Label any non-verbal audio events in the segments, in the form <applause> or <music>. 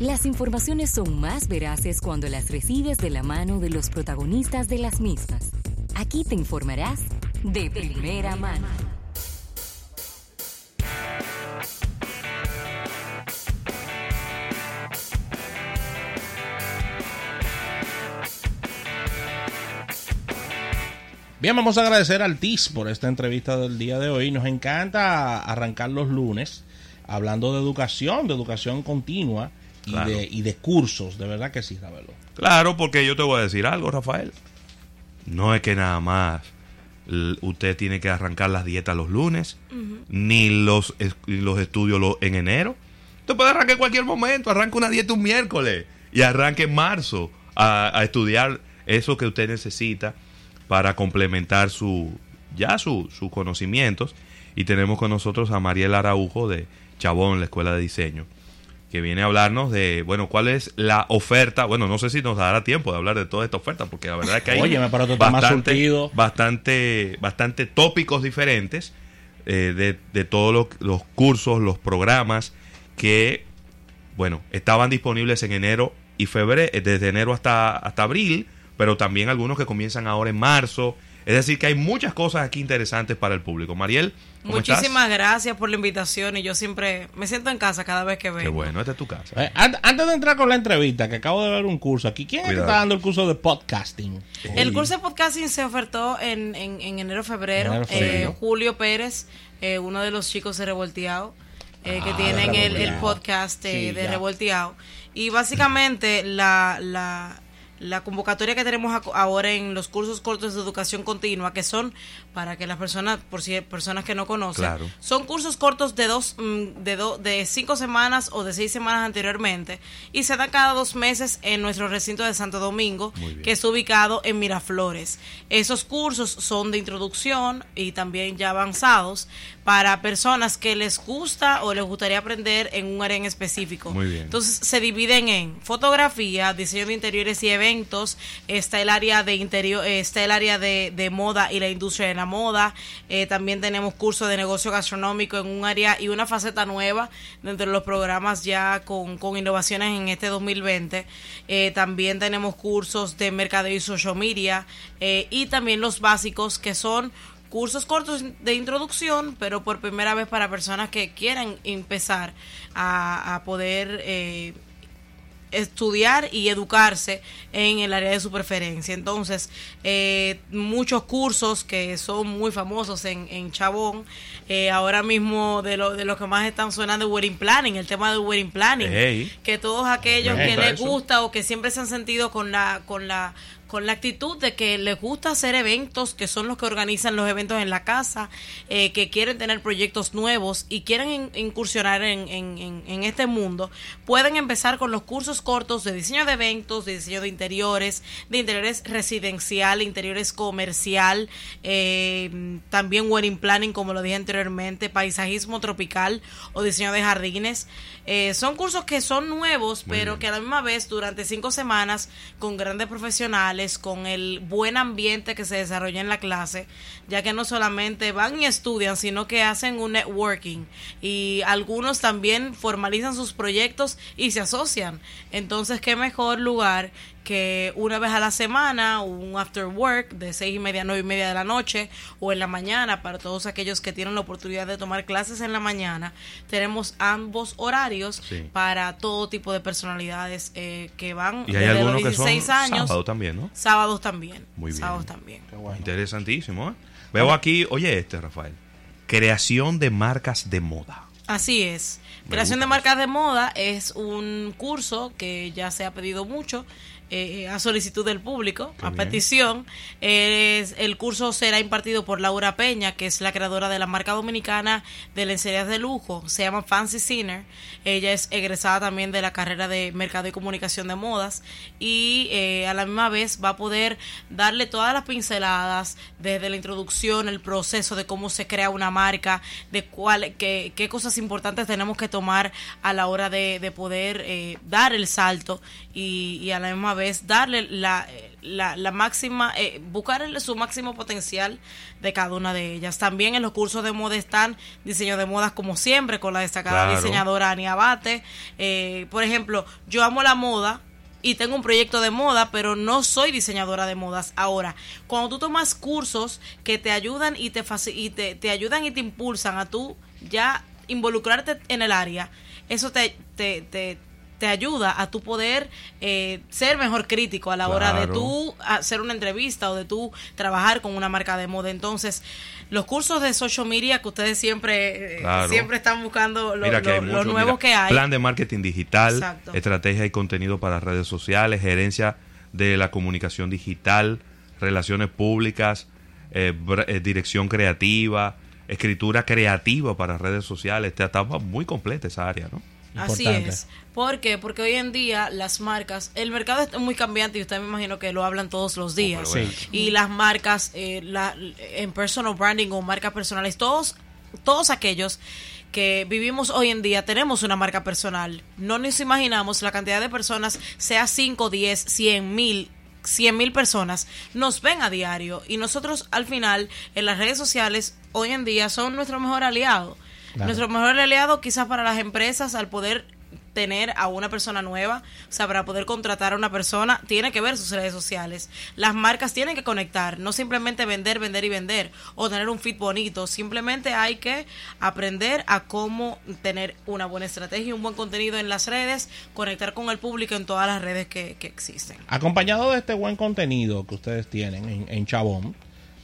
Las informaciones son más veraces cuando las recibes de la mano de los protagonistas de las mismas. Aquí te informarás de primera mano. Bien, vamos a agradecer al TIS por esta entrevista del día de hoy. Nos encanta arrancar los lunes hablando de educación, de educación continua y, Claro. de, y de cursos. De verdad que sí, Ravelo. Claro, porque yo te voy a decir algo, Rafael. No es que nada más usted tiene que arrancar las dietas los lunes, ni los, ni los estudios en enero. Usted puede arrancar en cualquier momento, arranca una dieta un miércoles y arranque en marzo a, a estudiar eso que usted necesita para complementar su ya su- sus conocimientos. Y tenemos con nosotros a Mariel Araujo de Chabón, la Escuela de Diseño que viene a hablarnos de, bueno, cuál es la oferta. Bueno, no sé si nos dará tiempo de hablar de toda esta oferta, porque la verdad es que hay surtido. bastante, bastante tópicos diferentes eh, de, de todos los, los cursos, los programas que, bueno, estaban disponibles en enero y febrero, eh, desde enero hasta, hasta abril, pero también algunos que comienzan ahora en marzo. Es decir, que hay muchas cosas aquí interesantes para el público. Mariel, ¿cómo Muchísimas estás? gracias por la invitación y yo siempre me siento en casa cada vez que vengo. Qué bueno, esta es tu casa. Eh, an- antes de entrar con la entrevista, que acabo de ver un curso aquí, ¿quién es que Cuidado. está dando el curso de podcasting? El curso de podcasting se ofertó en, en, en enero febrero. Enero, febrero. Eh, Julio Pérez, eh, uno de los chicos de Revolteado, eh, que Ah, tienen el, el podcast eh, Sí, de ya. Revolteado. Y básicamente la, la, la convocatoria que tenemos ahora en los cursos cortos de educación continua, que son para que las personas, por si hay personas que no conocen, Claro. son cursos cortos de dos, mm, de do- de cinco semanas o de seis semanas anteriormente y se dan cada dos meses en nuestro recinto de Santo Domingo, que está ubicado en Miraflores. Esos cursos son de introducción y también ya avanzados para personas que les gusta o les gustaría aprender en un área en específico. Muy bien. Entonces se dividen en fotografía, diseño de interiores y eventos, está el área de interior, eh, está el área de, de moda y la industria de la moda, eh, también tenemos cursos de negocio gastronómico en un área y una faceta nueva dentro de los programas ya con, con innovaciones en este 2020. Eh, también tenemos cursos de mercadeo y social media eh, y también los básicos que son cursos cortos de introducción, pero por primera vez para personas que quieran empezar a, a poder eh, estudiar y educarse en el área de su preferencia. Entonces, eh, muchos cursos que son muy famosos en, en Chabón, eh, ahora mismo de lo, de los que más están sonando wedding planning, el tema del wedding planning, que todos aquellos que les eso. gusta o que siempre se han sentido con la con la con la actitud de que les gusta hacer eventos, que son los que organizan los eventos en la casa, eh, que quieren tener proyectos nuevos y quieren in- incursionar en, en- en- en este mundo, pueden empezar con los cursos cortos de diseño de eventos, de diseño de interiores, de interiores residencial, interiores comercial, eh, también wedding planning, como lo dije anteriormente, paisajismo tropical o diseño de jardines. Eh, son cursos que son nuevos, Muy pero bien. que a la misma vez durante cinco semanas con grandes profesionales, con el buen ambiente que se desarrolla en la clase, ya que no solamente van y estudian, sino que hacen un networking y algunos también formalizan sus proyectos y se asocian. Entonces, qué mejor lugar que una vez a la semana, un after work de seis y media a nueve y media de la noche o en la mañana para todos aquellos que tienen la oportunidad de tomar clases en la mañana. Tenemos ambos horarios Sí. para todo tipo de personalidades eh, que van Y hay desde los algunos que son 16 años. sábado también, ¿no? Sábados también. Muy bien. Sábados también. Qué bueno. Interesantísimo, ¿eh? Veo aquí, oye este, Rafael. Creación de marcas de moda. Así es. Me Creación de marcas de moda es un curso que ya se ha pedido mucho eh, a solicitud del público, Qué a bien. petición. Es- el curso será impartido por Laura Peña, que es la creadora de la marca dominicana de lencerías de lujo. Se llama Fancy Sinner. Ella es egresada también de la carrera de Mercado y Comunicación de Modas y eh, a la misma vez va a poder darle todas las pinceladas desde la introducción, el proceso de cómo se crea una marca, de cuál, qué, qué cosas importantes tenemos que tomar a la hora de, de poder eh, dar el salto y, y a la misma vez vez darle la, la, la máxima, eh, buscar el- su máximo potencial de cada una de ellas. También en los cursos de moda están diseño de modas como siempre con la destacada Claro. diseñadora Ani Abate. Eh, por ejemplo, yo amo la moda y tengo un proyecto de moda, pero no soy diseñadora de modas. Ahora, cuando tú tomas cursos que te ayudan y te, y te, te ayudan y te impulsan a tú ya involucrarte en el área, eso te, te, te, te ayuda a tu poder eh, ser mejor crítico a la hora de tú hacer una entrevista o de tú trabajar con una marca de moda. Entonces, los cursos de social media que ustedes siempre, eh, Claro. siempre están buscando lo, Mira que lo- mira, que hay. Plan de marketing digital, Exacto. estrategia y contenido para redes sociales, gerencia de la comunicación digital, relaciones públicas, eh, eh, dirección creativa, escritura creativa para redes sociales. Está, está muy completa esa área, ¿no? Así es. ¿Por qué? Porque hoy en día las marcas, el mercado es muy cambiante y usted me imagino que lo hablan todos los días. bueno. Sí. Y las marcas, eh, la, en personal branding o marcas personales, todos, todos aquellos que vivimos hoy en día tenemos una marca personal. No nos imaginamos la cantidad de personas, sea 5, 10, 100 mil, 100 mil personas, nos ven a diario. Y nosotros al final, en las redes sociales, hoy en día son nuestro mejor aliado. Claro. Nuestro mejor aliado quizás para las empresas al poder tener a una persona nueva, o sea, para poder contratar a una persona, tiene que ver sus redes sociales. Las marcas tienen que conectar, no simplemente vender, vender y vender, o tener un fit bonito, simplemente hay que aprender a cómo tener una buena estrategia un buen contenido en las redes, conectar con el público en todas las redes que, que existen. Acompañado de este buen contenido que ustedes tienen en, en Chabón,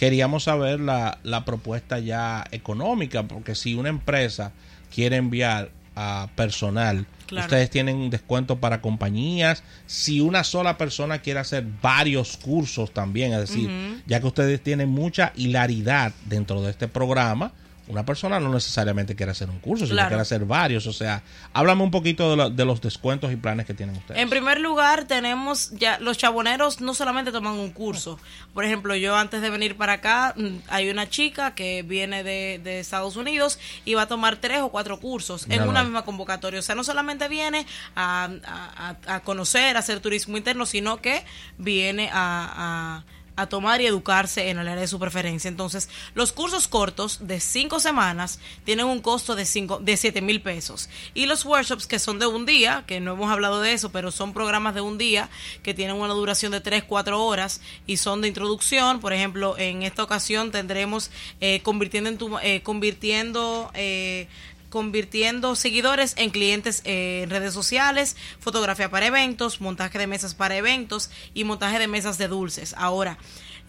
queríamos saber la, la propuesta ya económica, porque si una empresa quiere enviar a personal, Claro. ustedes tienen un descuento para compañías. Si una sola persona quiere hacer varios cursos también, es decir, ya que ustedes tienen mucha hilaridad dentro de este programa, una persona no necesariamente quiere hacer un curso, sino Claro. quiere hacer varios. O sea, háblame un poquito de, lo- de los descuentos y planes que tienen ustedes. En primer lugar, tenemos ya los chaboneros no solamente toman un curso. Por ejemplo, yo antes de venir para acá, mm, hay una chica que viene de, de Estados Unidos y va a tomar tres o cuatro cursos en una misma convocatoria. O sea, no solamente viene a, a- a- a conocer, a hacer turismo interno, sino que viene a, a- a tomar y educarse en el área de su preferencia. Entonces, los cursos cortos de cinco semanas tienen un costo de cinco, de siete mil pesos. Y los workshops que son de un día, que no hemos hablado de eso, pero son programas de un día que tienen una duración de tres, cuatro horas y son de introducción. Por ejemplo, en esta ocasión tendremos eh, convirtiendo en tu, eh, convirtiendo eh, convirtiendo seguidores en clientes eh, en redes sociales, fotografía para eventos, montaje de mesas para eventos y montaje de mesas de dulces. Ahora,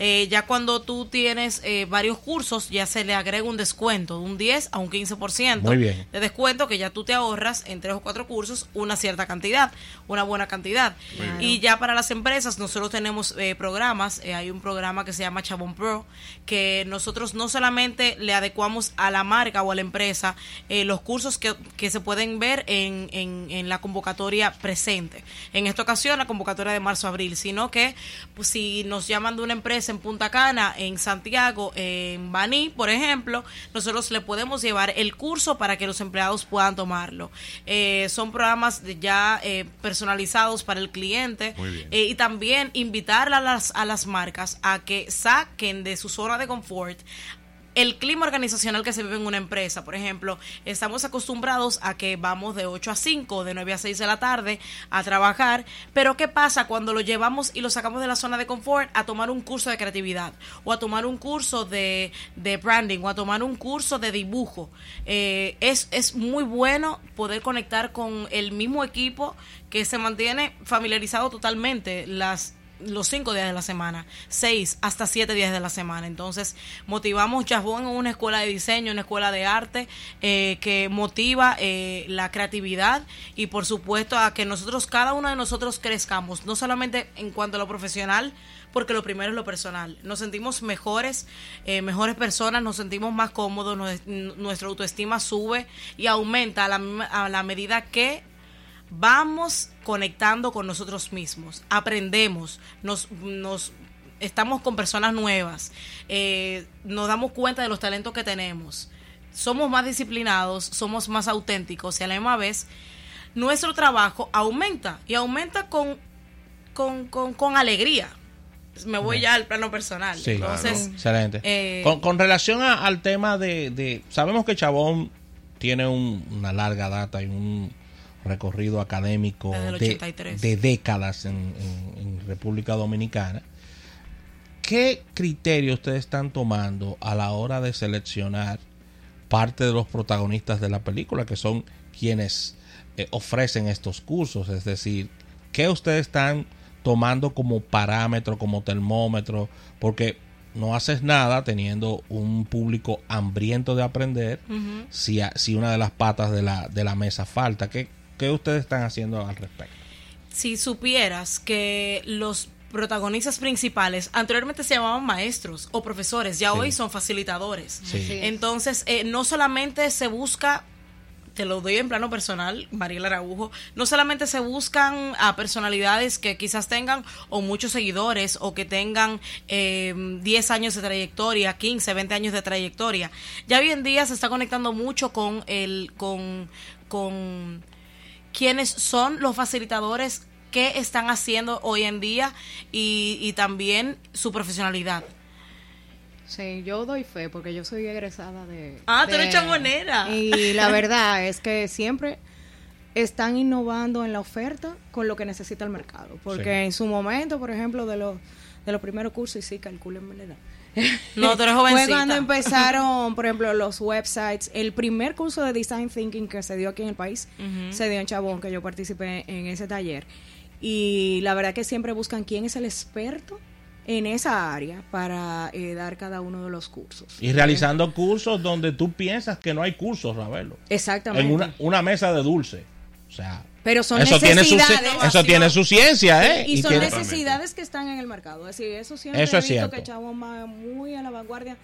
eh, ya cuando tú tienes eh, varios cursos, ya se le agrega un descuento de un 10 a un 15% Muy bien. de descuento que ya tú te ahorras en tres o cuatro cursos una cierta cantidad, una buena cantidad. Y ya para las empresas nosotros tenemos eh, programas, eh, hay un programa que se llama Chabón Pro, que nosotros no solamente le adecuamos a la marca o a la empresa eh, los cursos que, que se pueden ver en, en, en la convocatoria presente. En esta ocasión la convocatoria de marzo-abril, sino que pues, si nos llaman de una empresa en Punta Cana, en Santiago, en Baní, por ejemplo, nosotros le podemos llevar el curso para que los empleados puedan tomarlo. Eh, son programas ya eh, personalizados para el cliente eh, y también invitar a las, a las marcas a que saquen de su zona de confort el clima organizacional que se vive en una empresa. Por ejemplo, estamos acostumbrados a que vamos de 8 a 5, de 9 a 6 de la tarde a trabajar, pero ¿qué pasa cuando lo llevamos y lo sacamos de la zona de confort a tomar un curso de creatividad o a tomar un curso de, de branding o a tomar un curso de dibujo? Eh, es, es muy bueno poder conectar con el mismo equipo que se mantiene familiarizado totalmente las los cinco días de la semana, seis hasta siete días de la semana. Entonces, motivamos Chajón en una escuela de diseño, una escuela de arte eh, que motiva eh, la creatividad y, por supuesto, a que nosotros, cada uno de nosotros crezcamos, no solamente en cuanto a lo profesional, porque lo primero es lo personal. Nos sentimos mejores, eh, mejores personas, nos sentimos más cómodos, nues- nuestra autoestima sube y aumenta a la, a la medida que vamos conectando con nosotros mismos, aprendemos, nos, nos estamos con personas nuevas, eh, nos damos cuenta de los talentos que tenemos, somos más disciplinados, somos más auténticos y a la misma vez nuestro trabajo aumenta y aumenta con con, con, con alegría. Me voy ya al plano personal. Sí, Entonces, excelente. eh, con, con relación a- al tema de, de- Sabemos que Chabón tiene un- una larga data y un recorrido académico de, 83. de décadas en, en- en República Dominicana. ¿Qué criterio ustedes están tomando a la hora de seleccionar parte de los protagonistas de la película, que son quienes eh, ofrecen estos cursos? Es decir, ¿qué ustedes están tomando como parámetro, como termómetro? Porque no haces nada teniendo un público hambriento de aprender si, a- si una de las patas de la, de la mesa falta. ¿Qué, ¿Qué ustedes están haciendo al respecto? si supieras que los protagonistas principales anteriormente se llamaban maestros o profesores, ya Sí. hoy son facilitadores. Sí. Entonces, eh, no solamente se busca, te lo doy en plano personal, Mariela Araujo, no solamente se buscan a personalidades que quizás tengan o muchos seguidores o que tengan eh, 10 años de trayectoria, 15, 20 años de trayectoria. Ya hoy en día se está conectando mucho con el, con, con quiénes son los facilitadores qué están haciendo hoy en día y, y también su profesionalidad. Sí, yo doy fe porque yo soy egresada de... Ah, tú de- eres chamonera. Y la verdad es que siempre están innovando en la oferta con lo que necesita el mercado. Porque Sí. en su momento, por ejemplo, de los, de los primeros cursos, y sí, calculenme la edad. <laughs> No, tú eres Fue jovencita. cuando empezaron, por ejemplo, los websites. El primer curso de Design Thinking que se dio aquí en el país se dio en Chabón, que yo participé en ese taller. Y la verdad que siempre buscan quién es el experto en esa área para eh, dar cada uno de los cursos. Y realizando cursos donde tú piensas que no hay cursos, Ravelo. Exactamente. En una, una mesa de dulce. O sea, Pero son eso tiene, su, necesidades. eso tiene su ciencia, ¿eh? y, son tiene- necesidades que están en el mercado. Es decir, eso siempre Eso he es visto cierto. que va muy a la vanguardia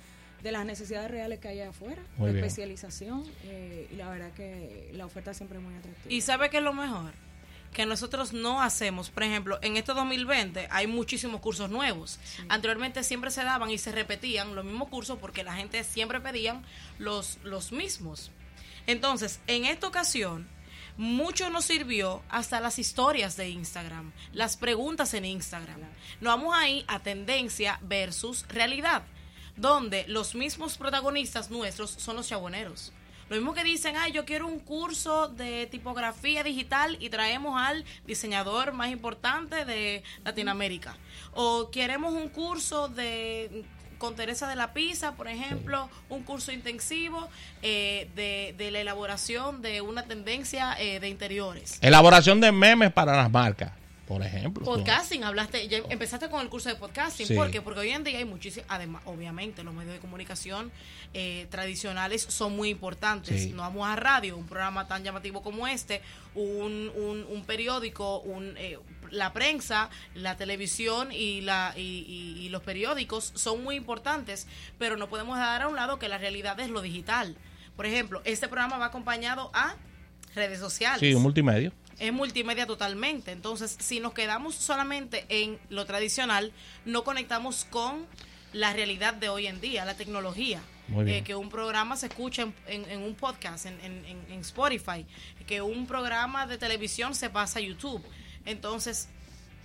de las necesidades reales que hay afuera, Muy de bien. especialización, eh, y la verdad que la oferta siempre es muy atractiva. ¿Y sabe qué es lo mejor? Que nosotros no hacemos, por ejemplo, en este 2020 hay muchísimos cursos nuevos. Anteriormente siempre se daban y se repetían los mismos cursos porque la gente siempre pedían los, los mismos. Entonces, en esta ocasión, mucho nos sirvió hasta las historias de Instagram, las preguntas en Instagram. Nos vamos ahí a tendencia versus realidad, donde los mismos protagonistas nuestros son los chaboneros. Lo mismo que dicen, ay, yo quiero un curso de tipografía digital y traemos al diseñador más importante de Latinoamérica. O queremos un curso de con Teresa de la Pisa, por ejemplo, un curso intensivo eh, de, de la elaboración de una tendencia eh, de interiores. Elaboración de memes para las marcas, por ejemplo. Podcasting, hablaste, ya empezaste con el curso de podcasting, Sí. ¿por qué? Porque hoy en día hay muchísimos, además, obviamente, los medios de comunicación eh, tradicionales son muy importantes. Sí. No vamos a radio, un programa tan llamativo como este, un, un, un periódico, un, eh, la prensa, la televisión y, la, y, y- y los periódicos son muy importantes, pero no podemos dejar a un lado que la realidad es lo digital. Por ejemplo, este programa va acompañado a redes sociales Sí, un multimedia. Es multimedia totalmente. Entonces, si nos quedamos solamente en lo tradicional, no conectamos con la realidad de hoy en día, la tecnología. Eh, que un programa se escuche en, en- en un podcast, en, en- en- en Spotify, que un programa de televisión se pasa a YouTube. Entonces,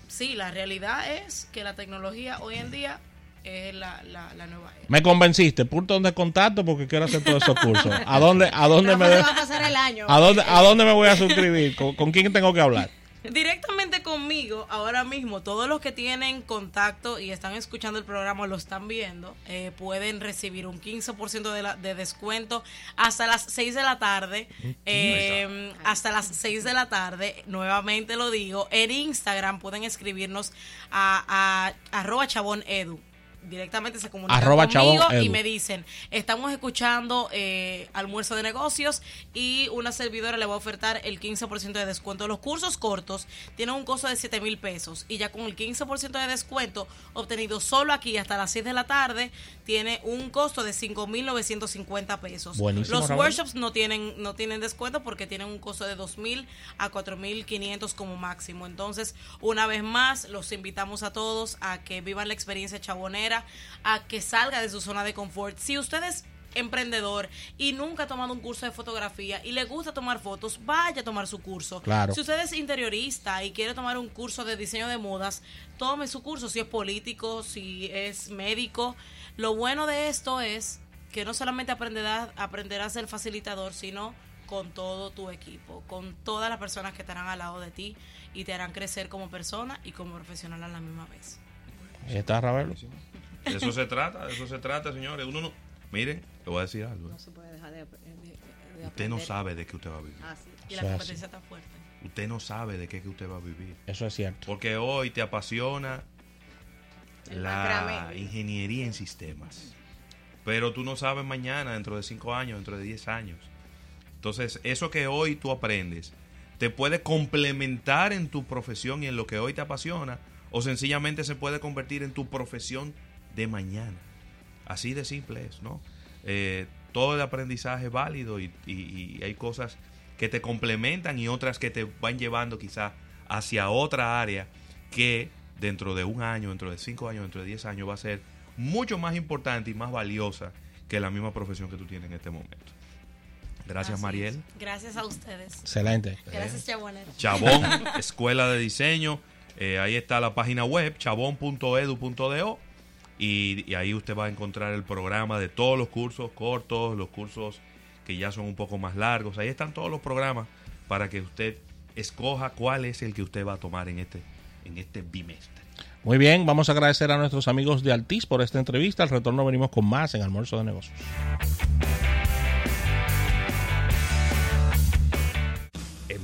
sí, la realidad es que la tecnología hoy en día es la, la, la nueva era. Me convenciste, punto de contacto porque quiero hacer todos esos cursos. <laughs> ¿A dónde, a dónde me, va a pasar el año. a dónde, a dónde me voy a suscribir? ¿Con, con quién tengo que hablar? Directamente conmigo, ahora mismo, todos los que tienen contacto y están escuchando el programa, lo están viendo, eh, pueden recibir un 15% de, la- de descuento hasta las 6 de la tarde. eh, hasta las 6 de la tarde, nuevamente lo digo, en Instagram pueden escribirnos a, a arroba chabón edu. Directamente se comunican Arroba conmigo y me dicen, estamos escuchando eh, almuerzo de negocios y una servidora le va a ofertar el 15% de descuento. Los cursos cortos tienen un costo de 7 mil pesos y ya con el 15% de descuento obtenido solo aquí hasta las 6 de la tarde tiene un costo de 5 mil 950 pesos. Buenísimo, Los Raúl. workshops no tienen, no tienen descuento porque tienen un costo de 2 mil a 4 mil 500 como máximo. Entonces, una vez más, los invitamos a todos a que vivan la experiencia chabonera, a que salga de su zona de confort. Si ustedes emprendedor y nunca ha tomado un curso de fotografía y le gusta tomar fotos, vaya a tomar su curso. Claro. Si usted es interiorista y quiere tomar un curso de diseño de modas, tome su curso. Si es político, si es médico. Lo bueno de esto es que no solamente aprenderás, aprenderás a ser facilitador, sino con todo tu equipo, con todas las personas que estarán al lado de ti y te harán crecer como persona y como profesional a la misma vez. Ahí está Ravelo. De eso se trata, de eso se trata, señores. Uno no. Miren, le voy a decir algo. ¿eh? No se puede dejar de, de- de Usted no sabe de qué usted va a vivir. Ah, sí. Y Eso la competencia está fuerte. Usted no sabe de qué que usted va a vivir. Eso es cierto. Porque hoy te apasiona El la ingeniería en sistemas. Pero tú no sabes mañana, dentro de 5 años, dentro de 10 años. Entonces, eso que hoy tú aprendes te puede complementar en tu profesión y en lo que hoy te apasiona, o sencillamente se puede convertir en tu profesión de mañana. Así de simple es, ¿no? Eh, todo el aprendizaje es válido y, y- y hay cosas que te complementan y otras que te van llevando quizá hacia otra área que dentro de un año, dentro de cinco años, dentro de diez años va a ser mucho más importante y más valiosa que la misma profesión que tú tienes en este momento. Gracias, Así Mariel. es. Gracias a ustedes. Excelente. Gracias, Chabonero. Chabón, <laughs> Escuela de Diseño. Eh, ahí está la página web, chabón.edu.do. Y, ahí usted va a encontrar el programa de todos los cursos cortos, los cursos que ya son un poco más largos. Ahí están todos los programas para que usted escoja cuál es el que usted va a tomar en este, en este bimestre. Muy bien, vamos a agradecer a nuestros amigos de Altis por esta entrevista. Al retorno venimos con más en Almuerzo de Negocios.